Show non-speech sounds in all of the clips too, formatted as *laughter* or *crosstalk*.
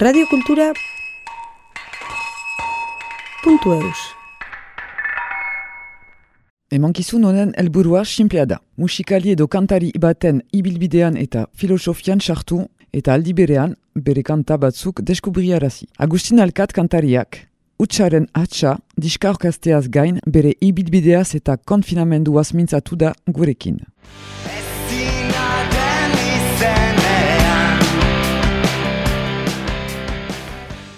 radiokultura puntu eus. Emankizun honen helburua simplea da. Musikali edo kantari baten ibilbidean eta filosofian sartu eta aldi berean bere kanta batzuk deskubriarazi. Agustin Alkat kantariak, Utsaren atxa, diska gain, bere ibilbideaz eta konfinamenduaz mintzatu da gurekin.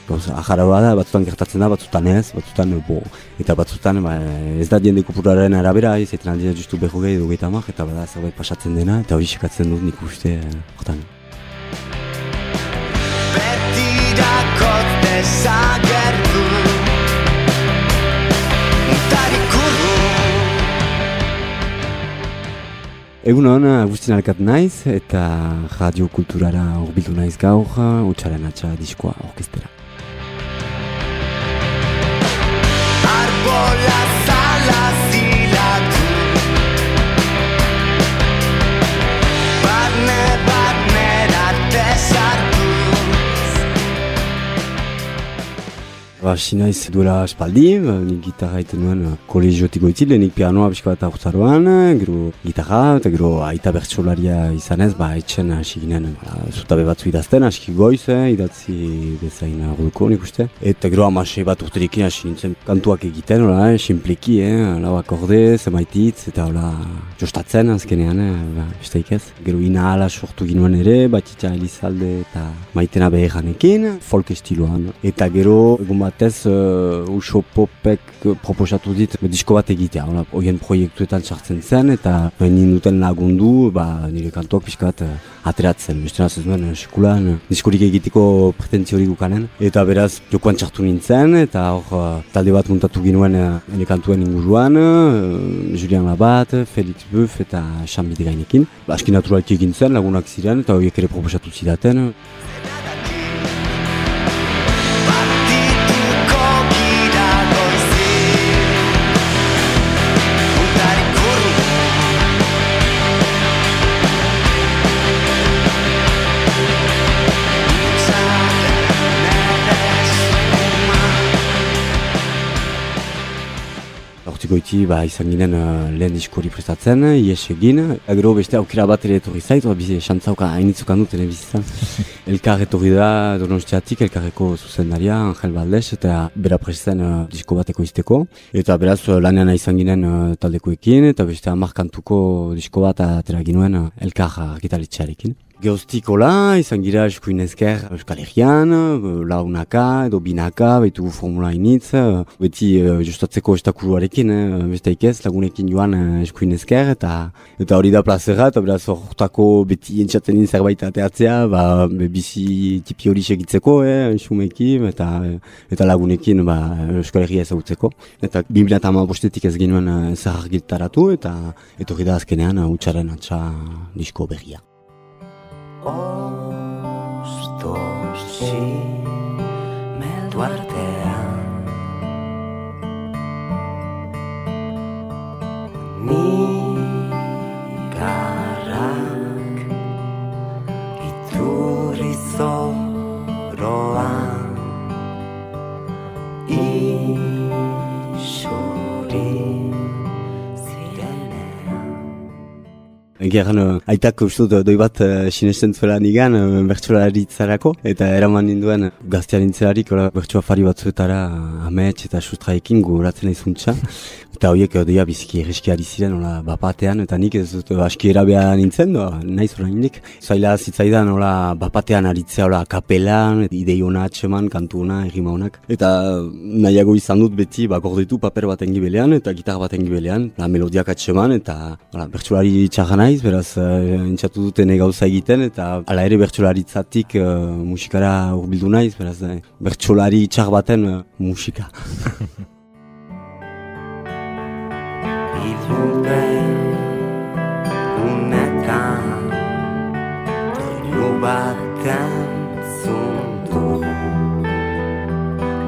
Gauza, ajarra da, batzutan gertatzen da, batzutan ez, batzutan, bo, eta batzutan, ba, ez da diende kupuraren arabera, ez, eta naldia justu behu gehi dugu eta eta bada zerbait pasatzen dena, eta hori sekatzen dut nik uste, eh, hortan. Egun hon, Agustin Alkat naiz, eta radio kulturara horbildu naiz gaur, utxaren atxa diskoa orkestera. con la Ba, sinaiz duela espaldi, ba, nik gitarra iten nuen uh, kolegiotik goitzile, nik pianoa bisko bat aurtzaroan, gero gitarra, eta gero aita bertsolaria izanez, ba, etxen hasi ginen, ba, zutabe batzu idazten, hasi goiz, eh, idatzi bezain aguduko nik uste. Eta gero amasei bat urterekin hasi nintzen kantuak egiten, hola, eh, simpleki, eh, lau akorde, zemaititz, eta hola, jostatzen azkenean, eh, ba, ez. Gero ina ala sortu ginoen ere, batitza Elizalde eta maitena beheranekin, folk estiloan. Eta gero, egun batez uh, uso popek proposatu dit disko bat egitea. Hoien proiektuetan sartzen zen eta nien duten lagundu ba, nire kantuak pixka bat uh, ateratzen. Beste nazez duen, eskulan, diskorik egiteko pretentzio hori gukanen. Eta beraz, jokoan txartu nintzen eta hor uh, talde bat muntatu ginuen uh, nire kantuen inguruan, uh, Julian Labat, Felix Buff eta Xan Bidigainekin. Ba, Aski naturalki egin zen, lagunak ziren eta horiek ere proposatu zidaten. Goiti ba, izan ginen uh, lehen diskori prestatzen, ies egin. Gero beste aukera bat ere etorri zait, bizi xantzauka hainitzukan dut bizizan. *laughs* Elkar etorri da donostiatik, elkarreko zuzendaria, Angel Baldes, eta bera prestatzen uh, disko bateko izteko. Eta beraz uh, lanean izan ginen uh, taldekoekin, eta beste amarkantuko disko bat atera ginuen uh, elkar argitaletxearekin. Geoztikola, izan gira eskuin ezker Euskal Herrian, launaka edo binaka, behitu formula initz, beti uh, justatzeko estakuruarekin, eh, beste ikez, lagunekin joan uh, eskuin ezker, eta eta hori da plazera, eta beraz horretako beti entzatzen zerbait ateatzea, ba, bizi tipi hori segitzeko, eh, xumekin, eta, eta lagunekin ba, Euskal Herria ezagutzeko. Eta 2008 bostetik ez genuen uh, zer argitaratu, eta hori da azkenean utxaren atxa disko berria. Ostosi meldu artean Nigarrak iturri zoroan Egeran, uh, aitak uste dut doi bat uh, sinesten zuela nigan bertsolaritzarako eta eraman ninduen gaztean nintzelarik bertsoa fari batzuetara amets eta sustraekin guratzen aizuntza *laughs* eta horiek doia biziki erreski ari ziren ola, bapatean eta nik ez dut aski erabea nintzen doa, nahi zora nindik zaila zitzaidan ola, bapatean aritzea ola, kapelan, idei hona atseman, kantu hona, egima honak eta nahiago izan dut beti bakorditu paper baten gibelean eta gitar baten gibelean la melodiak atseman eta bertsolari txarra naiz, beraz uh, entzatu duten gauza egiten eta ala ere bertsolaritzatik uh, musikara urbildu naiz, beraz uh, bertsolari txar baten uh, musika. *laughs*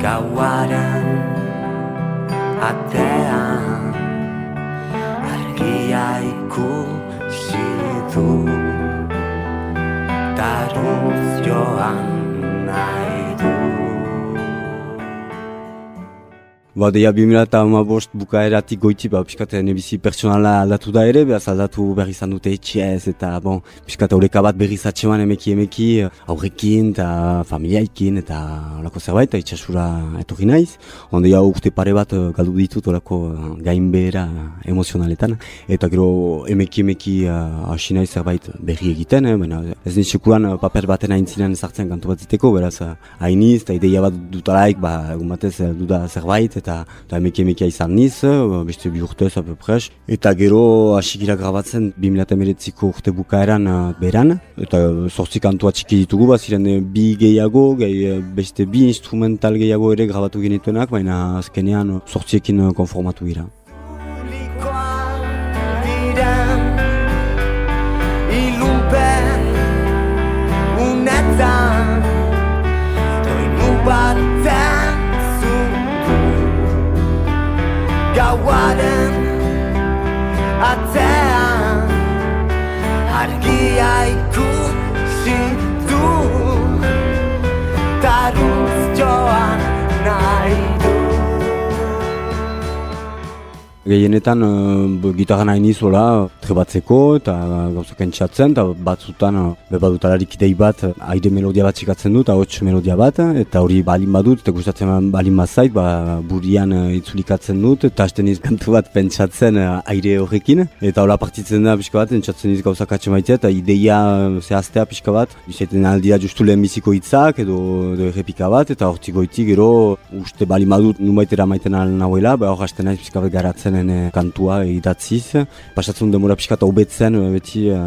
Gauaren atean Argia ikusten Daruz joan Ba, deia 2008 bukaeratik goiti, ba, piskat, nebizi personala aldatu da ere, behaz aldatu berri izan dute etxez, eta, bon, piskat, horreka bat berri zatxeman emeki emeki, aurrekin, eta familiaikin, eta horako zerbait, itxasura etorri naiz. Onde ja urte pare bat galdu ditut horako gainbehera emozionaletan, eta gero emeki emeki hasi naiz zerbait berri egiten, eh, baina ez nintxekuran paper baten aintzinen sartzen kantu bat ziteko, beraz, hainiz, eta ideia bat dutalaik, ba, egun batez duda zerbait, eta eta emeki emekia izan niz, beste bi urtez apepres. Eta gero asikira grabatzen 2008ko urte bukaeran beran, eta sortzi kantua txiki ditugu, bat ziren bi gehiago, gehi, beste bi instrumental gehiago ere grabatu genituenak, baina azkenean sortziekin konformatu gira. Gauaren atzean argia ikusi Gehienetan uh, gitarra nahi nizola trebatzeko eta gauzak entxatzen eta batzutan uh, bebadutalarik idei bat aire melodia bat txikatzen dut, ahots melodia bat eta hori balin badut eta gustatzen balin bazait ba, burian uh, itzulikatzen dut eta hasten kantu bat pentsatzen uh, aire horrekin. Eta hola partitzen da pixka bat entxatzen iz gauzak atxe maitea eta ideia zehaztea pixka bat. Izaten aldia justu lehen biziko hitzak edo, edo errepika bat eta hortzik goitik gero uste balin badut numaitera maiten nahuela ba hor hasten naiz pixka bat garatzen zenen kantua idatziz. Pasatzen demora pixkat hobetzen, beti uh,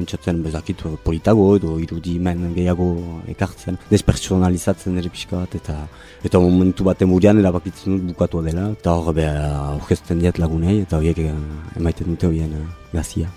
entzatzen bezakit politago edo irudi men gehiago ekartzen. Despersonalizatzen ere pixkat eta eta momentu bat emurian erabakitzen dut bukatu dela. Eta hor beha aurkezten diat lagunei eta horiek emaiten dute horien uh, gazia.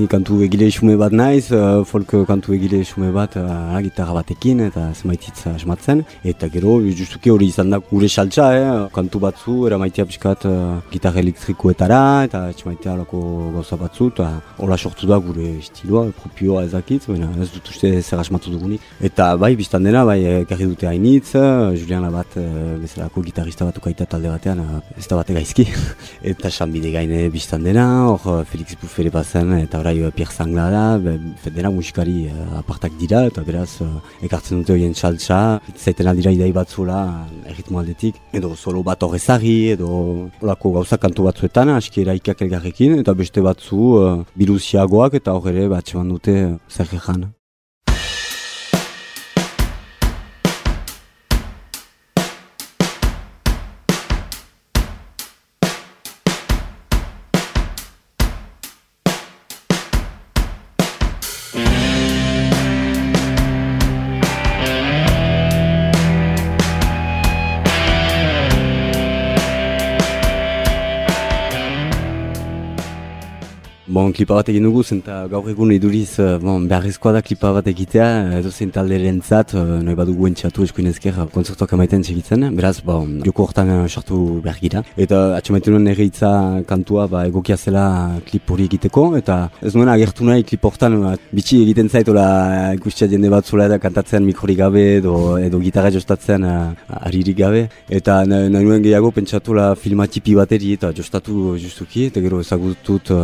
Ni kantu egile xume bat naiz, uh, folk kantu egile xume bat uh, gitarra batekin eta zemaititz asmatzen. Eta gero, justuki hori izan da gure saltza, eh? kantu batzu, eramaitea pixkat uh, gitarra elektrikoetara eta esmaitea lako gauza batzu, eta hola sortu da gure estiloa, propioa ezakitz, baina ez dut uste zer asmatu dugunik. Eta bai, biztan dena, bai, garri dute hainitz, Juliana bat, uh, bezalako gitarrista bat ukaita talde batean, uh, ez da bate gaizki. *laughs* eta sanbide gaine biztan dena, hor Felix Buffere bazen, eta orai uh, Pierre Zangla da, dena musikari uh, apartak dira, eta beraz uh, ekartzen dute horien txaltza, zaiten aldira idei batzula erritmo aldetik, edo solo bat horrezari, edo olako gauza kantu batzuetan, aski eraikak elgarrekin, eta beste batzu uh, biluziagoak eta horre bat dute uh, zer klipa bat egin dugu, zenta gaur egun iduriz eh, bon, beharrezkoa da klipa bat egitea, edo zen talde zat, eh, nahi badugu entxatu eskuinezker konzertuak amaiten segitzen, beraz, bon, joko hortan eh, sortu behar gira. Eta atxamaitu nuen ere kantua ba, egokia zela klip hori egiteko, eta ez nuen agertu nahi klip hortan ba, bitxi egiten zaitola ikustia jende bat zula eta kantatzen mikrorik gabe edo, edo gitarra jostatzen uh, aririk gabe. Eta nahi nuen gehiago pentsatu la filmatipi bateri eta jostatu justuki, eta gero ezagutut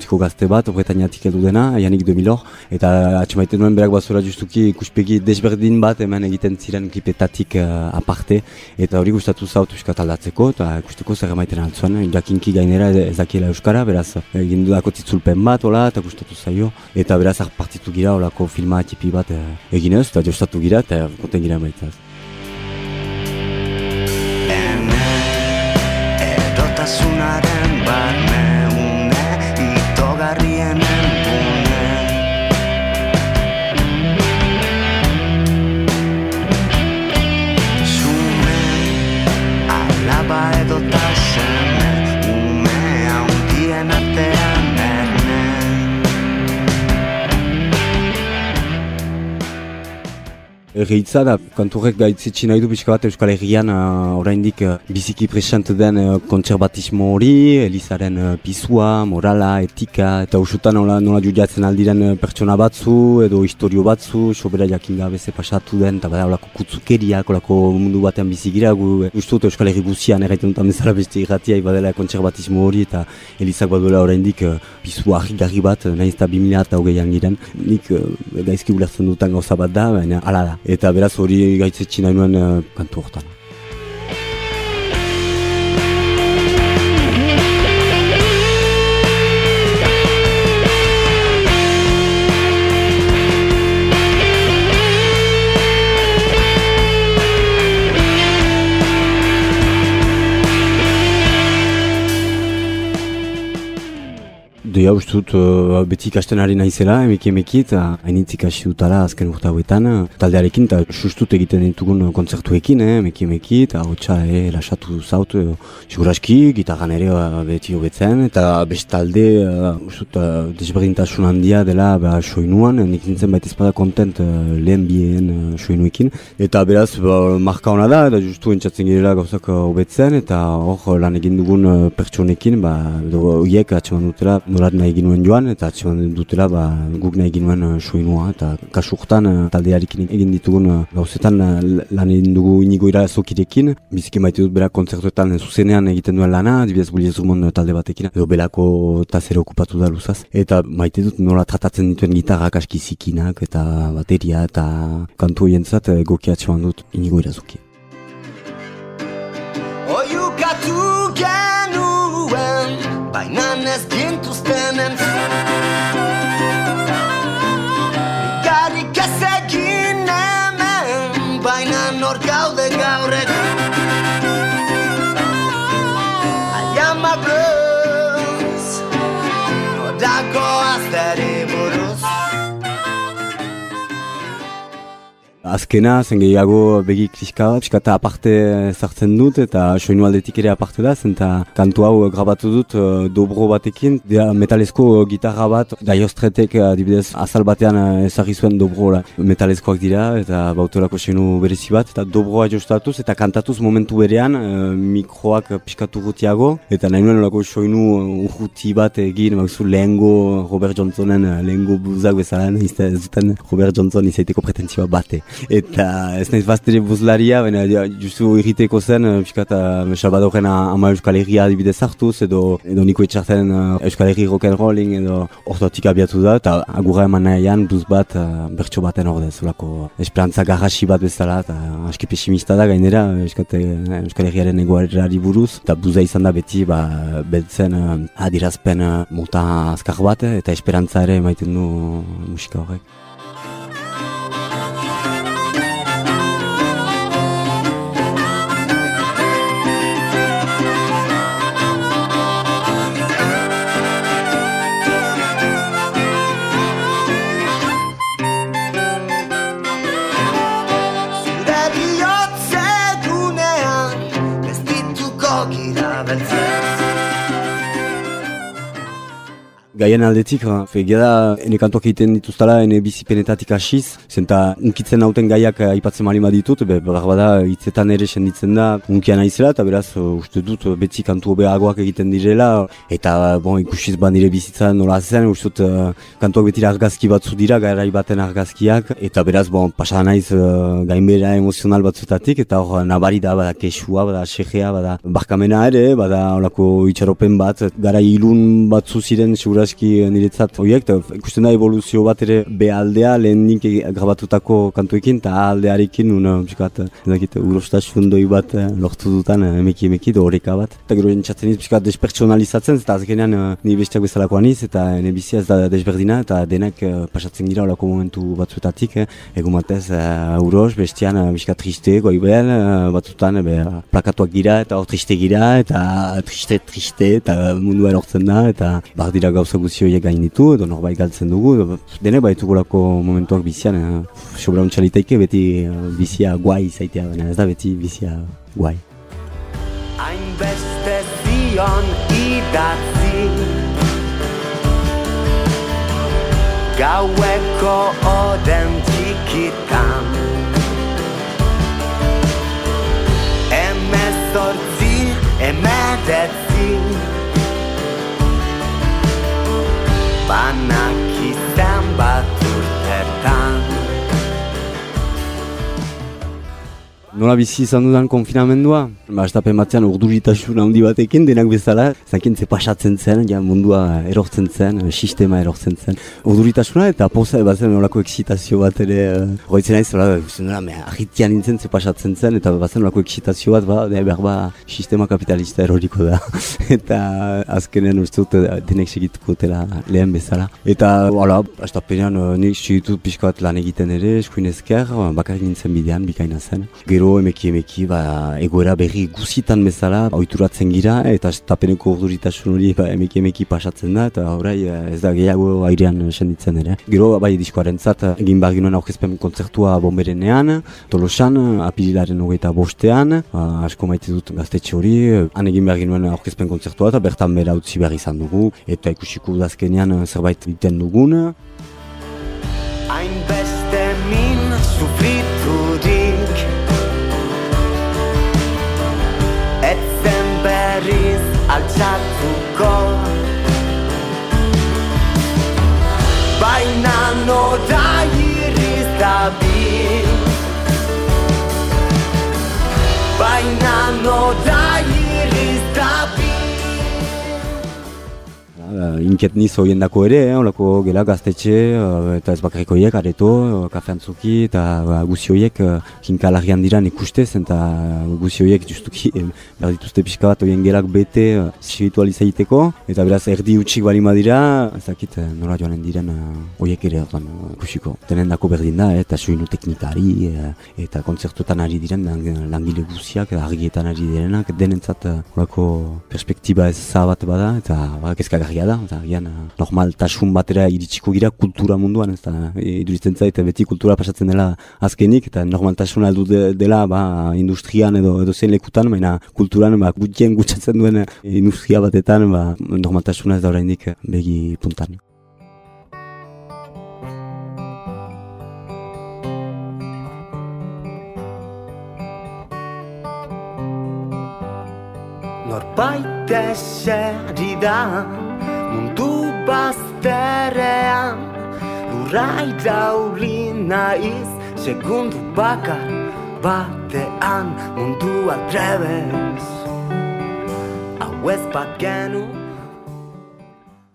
mutiko gazte bat, Bretañatik edu dena, Janik de Milor, eta atxemaiten nuen berak bazura justuki ikuspegi desberdin bat hemen egiten ziren klipetatik uh, aparte, eta hori gustatu zautu iskat aldatzeko, eta ikusteko zer emaiten altzuan, jakinki gainera ezakiela Euskara, beraz egin dudako titzulpen bat, hola, eta gustatu zaio, eta beraz partitu gira, holako filma tipi bat uh, eginez, eta jostatu gira, eta konten gira emaitzaz. Erreitza da, kanturrek gaitzetsi nahi du pixka bat Euskal Herrian uh, oraindik uh, biziki present den uh, kontserbatismo hori, Elizaren uh, pisua, morala, etika, eta usutan nola, nola judiatzen aldiren pertsona batzu, edo historio batzu, sobera jakin gabe ze pasatu den, eta bada olako kutzukeriak, olako mundu batean bizigira, gu uh, uste dut Euskal Herri guzian erraiten dut bezala beste irratia, ibadela kontserbatismo hori, eta Elizak baduela oraindik uh, pisua argi bat, nahiz eta 2000 eta hogeian giren, nik uh, gaizki ulertzen dutan gauza bat da, baina ala da eta beraz hori gaitzetsi nahi nuen uh, kantu hortan. Deia uste dut uh, beti ikasten ari naizela, emeki emeki, eta hainitzik hasi dutala azken urte hauetan, taldearekin, eta sustut egiten ditugun kontzertuekin, eh, emeki emeki, eta hotxa eh, lasatu zaut, eh, siguraski, gitarran ere beti hobetzen, eta best talde, uh, uste dut, uh, desberdintasun handia dela ba, soinuan, nik nintzen baita ezpada kontent uh, lehen bien uh, soinuekin, eta beraz, ba, marka hona da, eta justu entzatzen girela gauzak hobetzen, eta hor lan egin dugun uh, pertsonekin, ba, horiek atxeman dutela, norat nahi ginuen joan, eta atxeman dutela ba, guk nahi ginuen uh, soinua, eta kasurtan uh, taldearekin egin ditugun uh, gauzetan uh, lan egin dugu inigo irazokirekin, biziki maite dut berak kontzertuetan zuzenean egiten duen lana, dibidez buliez talde batekin, edo belako tazere okupatu da luzaz, eta maite dut nola tratatzen dituen gitarrak aski zikinak, eta bateria, eta kantu hientzat uh, goki atxeman dut inigo irazoki. Oiukatu genuen, baina ez gintuztenen Garrik Azkena, zen gehiago begi kriska bat, piskata aparte zartzen dut eta soinu aldetik ere aparte da, zen kantu hau grabatu dut uh, dobro batekin, dea metalezko gitarra bat, daiostretek adibidez azal batean ezagri zuen dobro la. metalezkoak dira eta bautorako soinu berezi bat, eta dobroa jostatuz eta kantatuz momentu berean uh, mikroak piskatu gutiago, eta nahi nuen olako soinu urruti bat egin, maguzu lehengo Robert Johnsonen lehengo buzak bezala, ez duten Robert Johnson izaiteko pretentzioa bate eta ez naiz baztere buzlaria, baina justu irriteko zen, uh, piskat uh, Salvadorren ama Euskal Herria adibidez hartuz, edo, edo niko etxartzen uh, Euskal Herri rock'n'rolling, edo ortotik abiatu da, eta agurra eman nahian buz bat, uh, bertso baten ordez, zulako esperantza garrasi bat bezala, eta aski pesimista da gainera, Euskal, Euskal Herriaren egoarari buruz, eta buza izan da beti, ba, betzen uh, adirazpen uh, mota azkar bat, eta esperantza ere maiten du musika horrek. Gaien aldetik, fegia da, ene kantoak egiten dituztala, ene bizipenetatik hasiz, zenta unkitzen nauten gaiak eh, aipatzen mali ditut, be, bada hitzetan ere senditzen da, unkia naizela, eta beraz, uste dut, betzi kantu behagoak egiten direla, eta bon, ikusiz ban dire bizitza nola zen, uste dut, uh, kantuak betira argazki batzu dira, gairai baten argazkiak, eta beraz, bon, pasa naiz uh, gainbera emozional batzutatik, eta hor, nabari da, bada kesua, bada sejea, bada barkamena ere, bada olako itxaropen bat, gara ilun batzu ziren, seguraz aski niretzat horiek, ikusten da evoluzio bat ere behaldea lehen nik grabatutako kantuekin, eta aldearekin, una, piskat, ezakit, urostasun doi bat eh, lortu dutan, eh, emeki emeki, horreka bat. Eta gero entzatzen niz, piskat, despertsonalizatzen, eta azkenean eh, ni bestiak bezalakoan niz, eta ne bizia ez da desberdina, eta denak pasatzen gira olako momentu batzuetatik, eh, egun batez, uh, uros, bestian, piskat, triste, goibel, uh, batzutan, be, plakatuak gira, eta hor triste gira, eta triste, triste, eta mundua erortzen da, eta bar dira gauza guzio horiek gain ditu, edo norbait galtzen dugu, dene baitugulako momentuak bizian, eh? sobra untxalitaike beti eh, bizia guai zaitea, baina ez da beti bizia guai. Hain beste zion idatzi Gaueko oden txikitan Emezortzi, emedetzi Banak izan bat Nola bizi izan dudan konfinamendua? Ba, estapen batzean urduritasun handi batekin denak bezala, zakin ze pasatzen zen, ja mundua erortzen zen, sistema erortzen zen. Urduritasuna eta poza bazen nolako eksitazio bat ere, uh, goitzen nola, nola, me, ahitian nintzen ze pasatzen zen, eta bazen nolako eksitazio bat, ba, de, behar ba, sistema kapitalista eroriko da. *laughs* eta azkenean uste dut eh, denek segituko dela lehen bezala. Eta, hala, estapenean uh, nik segitut pixka bat lan egiten ere, eskuin ezker, bakarrik nintzen bidean, bikaina zen. Gero emeki emeki, ba, egoera berri guzitan bezala ohituratzen gira eta tapeneko urduritasun hori ba, emeki emeki pasatzen da eta orai eh, ez da gehiago airean senditzen ere. Gero bai diskoaren zat egin behar ginoen aurkezpen kontzertua bomberenean, tolosan, apirilaren hogeita bostean, ba, asko maite dut gaztetxe hori, han egin behar ginoen aurkezpen kontzertua eta bertan bera utzi behar izan dugu eta ikusiko dazkenean zerbait egiten dugun. Hainbeste min sufriturik Baina nora Uh, Inket niz horien dako ere, eh, olako gela gaztetxe, uh, eta ez bakarrik horiek, areto, uh, kafe antzuki, eta uh, guzi horiek uh, kinkalarrian diran ikustez, eta uh, guzi horiek justuki eh, behar dituzte pixka bat horien gelak bete uh, spiritualizaiteko, eta beraz erdi utxik bali madira, ez dakit uh, nola joanen diren uh, horiek ere ordan uh, ikusiko. Tenen dako berdin da, eh, eta soinu teknikari, uh, eta kontzertuetan ari diren lang, langile guziak, eta argietan ari direnak, denentzat uh, olako perspektiba ez zabat bada, eta ba, kezkagarria da, eta gian uh, normaltasun batera iritsiko gira kultura munduan, ez da, e, iduritzen zait, beti kultura pasatzen dela azkenik, eta normaltasun aldu de, dela ba, industrian edo, edo zen lekutan, baina kulturan ba, gutien gutxatzen duen industria batetan, ba, normaltasuna ez da oraindik begi puntan. Norbait eseri da mundu bazterrean Lurra irauli naiz segundu bakar batean mundu aldrebez Hau ez bagenu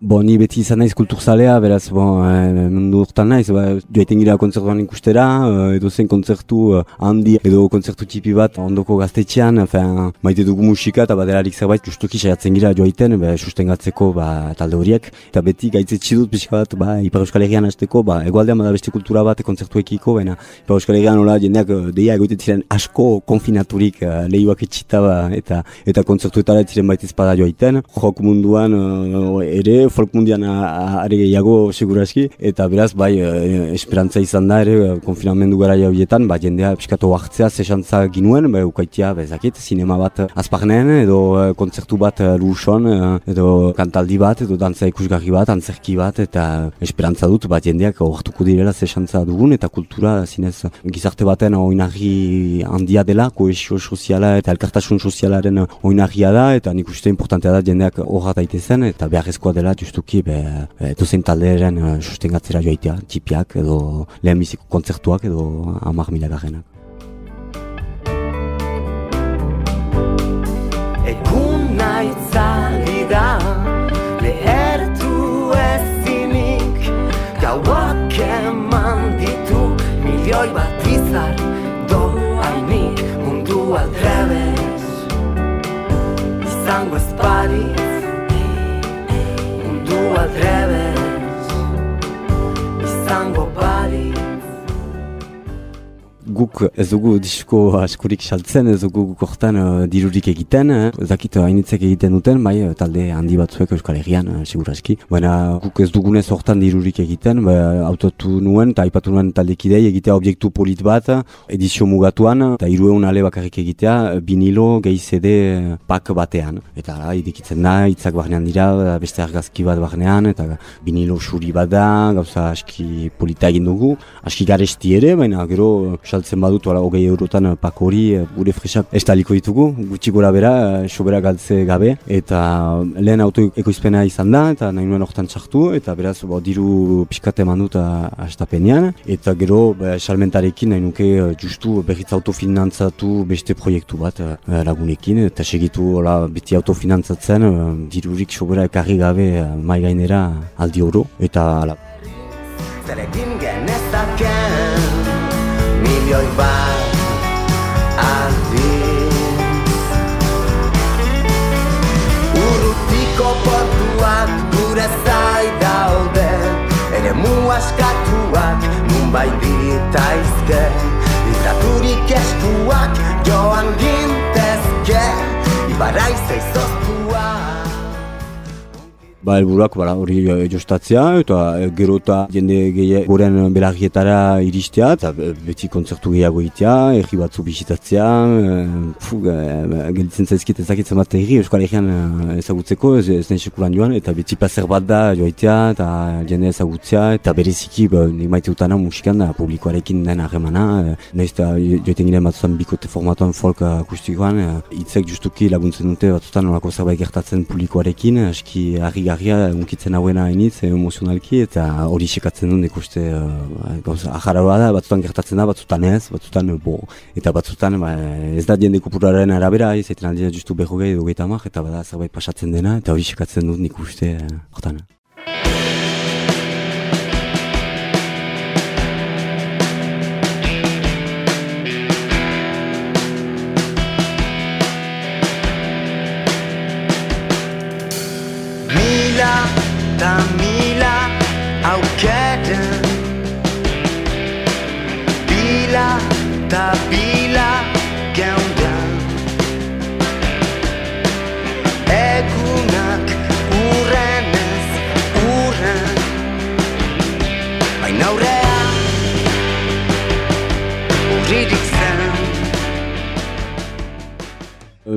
Bo, ni beti izan naiz kulturzalea, beraz, bo, e, mundu urtan naiz, ba, joaiten gira kontzertuan ikustera, e, edo zen kontzertu e, handi, edo kontzertu tipi bat ondoko gaztetxean, enfin, maite dugu musika eta baderarik zerbait, justuki saiatzen gira joaiten, be, sustengatzeko ba, talde horiek, eta beti gaitzetsi dut pixka bat, ba, Ipar Euskal Herrian hasteko, ba, egualdean bada beste kultura bat kontzertuekiko, baina Ipar Euskal Herrian nola jendeak deia egoiten ziren asko konfinaturik lehioak etxita, ba, eta eta kontzertuetara ziren baita espada joaiten, jok munduan ere, folk mundian are gehiago seguraski eta beraz bai e, esperantza izan da ere konfinamendu gara jaubietan ba jendea piskatu hartzea sesantza ginuen ba ukaitia bezakit sinema bat azparnen edo e, kontzertu bat e, luson e, edo kantaldi bat edo dantza ikusgarri bat antzerki bat eta esperantza dut ba jendeak hartuko direla sesantza dugun eta kultura zinez gizarte baten oinarri handia dela koesio soziala eta elkartasun sozialaren oinarria da eta nik uste importantea da jendeak horra daitezen eta beharrezkoa dela justuki be, dozen talderen uh, sustengatzera joaitea, txipiak edo lehen biziko kontzertuak edo amak mila al revés y sango pa guk ez dugu disko askorik saltzen, ez dugu guk hortan uh, dirurik egiten, eh? zakit hainitzek egiten duten, bai talde handi batzuek Euskal Herrian, uh, seguraski. Baina guk ez dugunez hortan dirurik egiten, ba, autotu nuen eta aipatu nuen taldekidei egitea objektu polit bat, edizio mugatuan, eta irueun ale bakarrik egitea, vinilo gehi CD pak batean. Eta ara, idikitzen da, hitzak barnean dira, beste argazki bat barnean, eta vinilo suri bat da, gauza aski polita egin dugu, aski garesti ere, baina gero saltzen badut, ola, hogei eurotan pako hori, gure fresak estaliko ditugu, gutxi gora bera, sobera galtze gabe, eta lehen auto ekoizpena izan da, eta nahi nuen hortan txartu, eta beraz, bo, diru piskate eman dut astapenean, eta gero, ba, salmentarekin nahi nuke justu berriz autofinantzatu beste proiektu bat lagunekin, eta segitu, ola, beti autofinantzatzen, dirurik sobera ekarri gabe mai gainera aldi oro, eta ala, milioi bat aldiz. Urrutiko portuak gure zai daude ere mu askatuak nun bai ditaizke Litraturik eskuak joan gintezke Ibarra izaizoztuak Ba, elburak bara, hori e, jostatzea, eta e, gero eta jende gehiago goren belagietara iristea, eta beti kontzertu gehiago itea, erri batzu bisitatzea, e, fu, e, gelditzen zaizkit ezakitzen bat erri, Euskal Herrian ezagutzeko, ez, ez nahi sekulan joan, eta beti placer bat da joaitea, eta jende ezagutzea, eta bereziki, ba, nik maite utana musikan, da, publikoarekin den harremana, e, nahiz eta joiten ginen batzutan bikote formatuan folk akustikoan, hitzek justuki laguntzen dute batzutan nolako zerbait gertatzen publikoarekin, aski harri garria unkitzen hauena hainitz emozionalki eta hori sekatzen duen ikuste uh, gauza ajarroa da, batzutan gertatzen da, batzutan ez, batzutan bo, eta batzutan ba, ez da jende kupuraren arabera, ez zaiten aldia justu gehi edo eta bada zerbait pasatzen dena, eta hori sekatzen duen ikuste uh, hortan. eta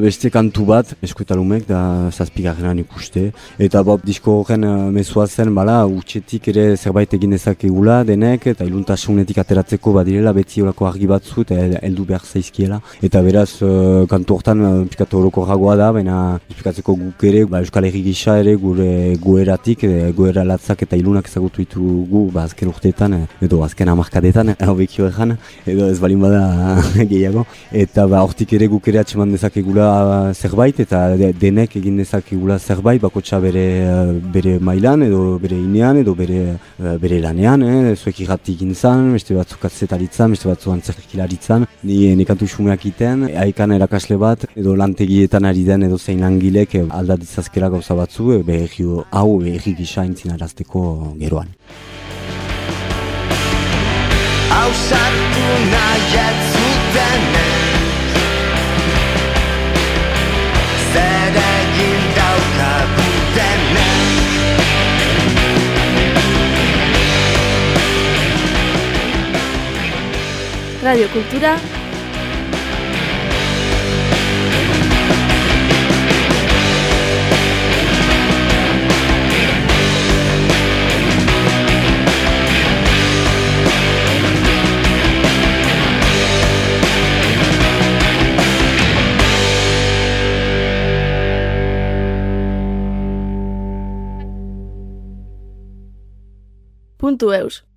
Beste kantu bat, eskuetalumek, da zazpigarrenan ikuste. Eta Bob disko horren uh, mezua zen, bala, utxetik ere zerbait egin ezakegula denek, eta iluntasunetik ateratzeko badirela beti horako argi batzu, eta heldu behar zaizkiela. Eta beraz, uh, kantu hortan, uh, pikatu horoko ragoa da, baina pikatzeko guk ere, ba, Euskal Herri gisa ere, gure goeratik, e, goera latzak eta ilunak ezagutu ditugu, ba, azken urteetan, edo azken amarkadetan, *laughs* hau bekio edo ez balin bada *laughs* gehiago. Eta ba, hortik ere guk ere atxeman dezakegula zerbait eta denek egin dezakigula zerbait bakotsa bere bere mailan edo bere inean edo bere bere lanean eh zuek irrati egin zan beste batzuk atzetaritzan beste batzuk antzerkilaritzan ni nekantu xumeak iten aikan erakasle bat edo lantegietan ari den edo zein langilek aldat ditzazkela gauza batzu behi hau behi gisa intzinarazteko geroan. Hau sartu Radio Cultura puntu eus.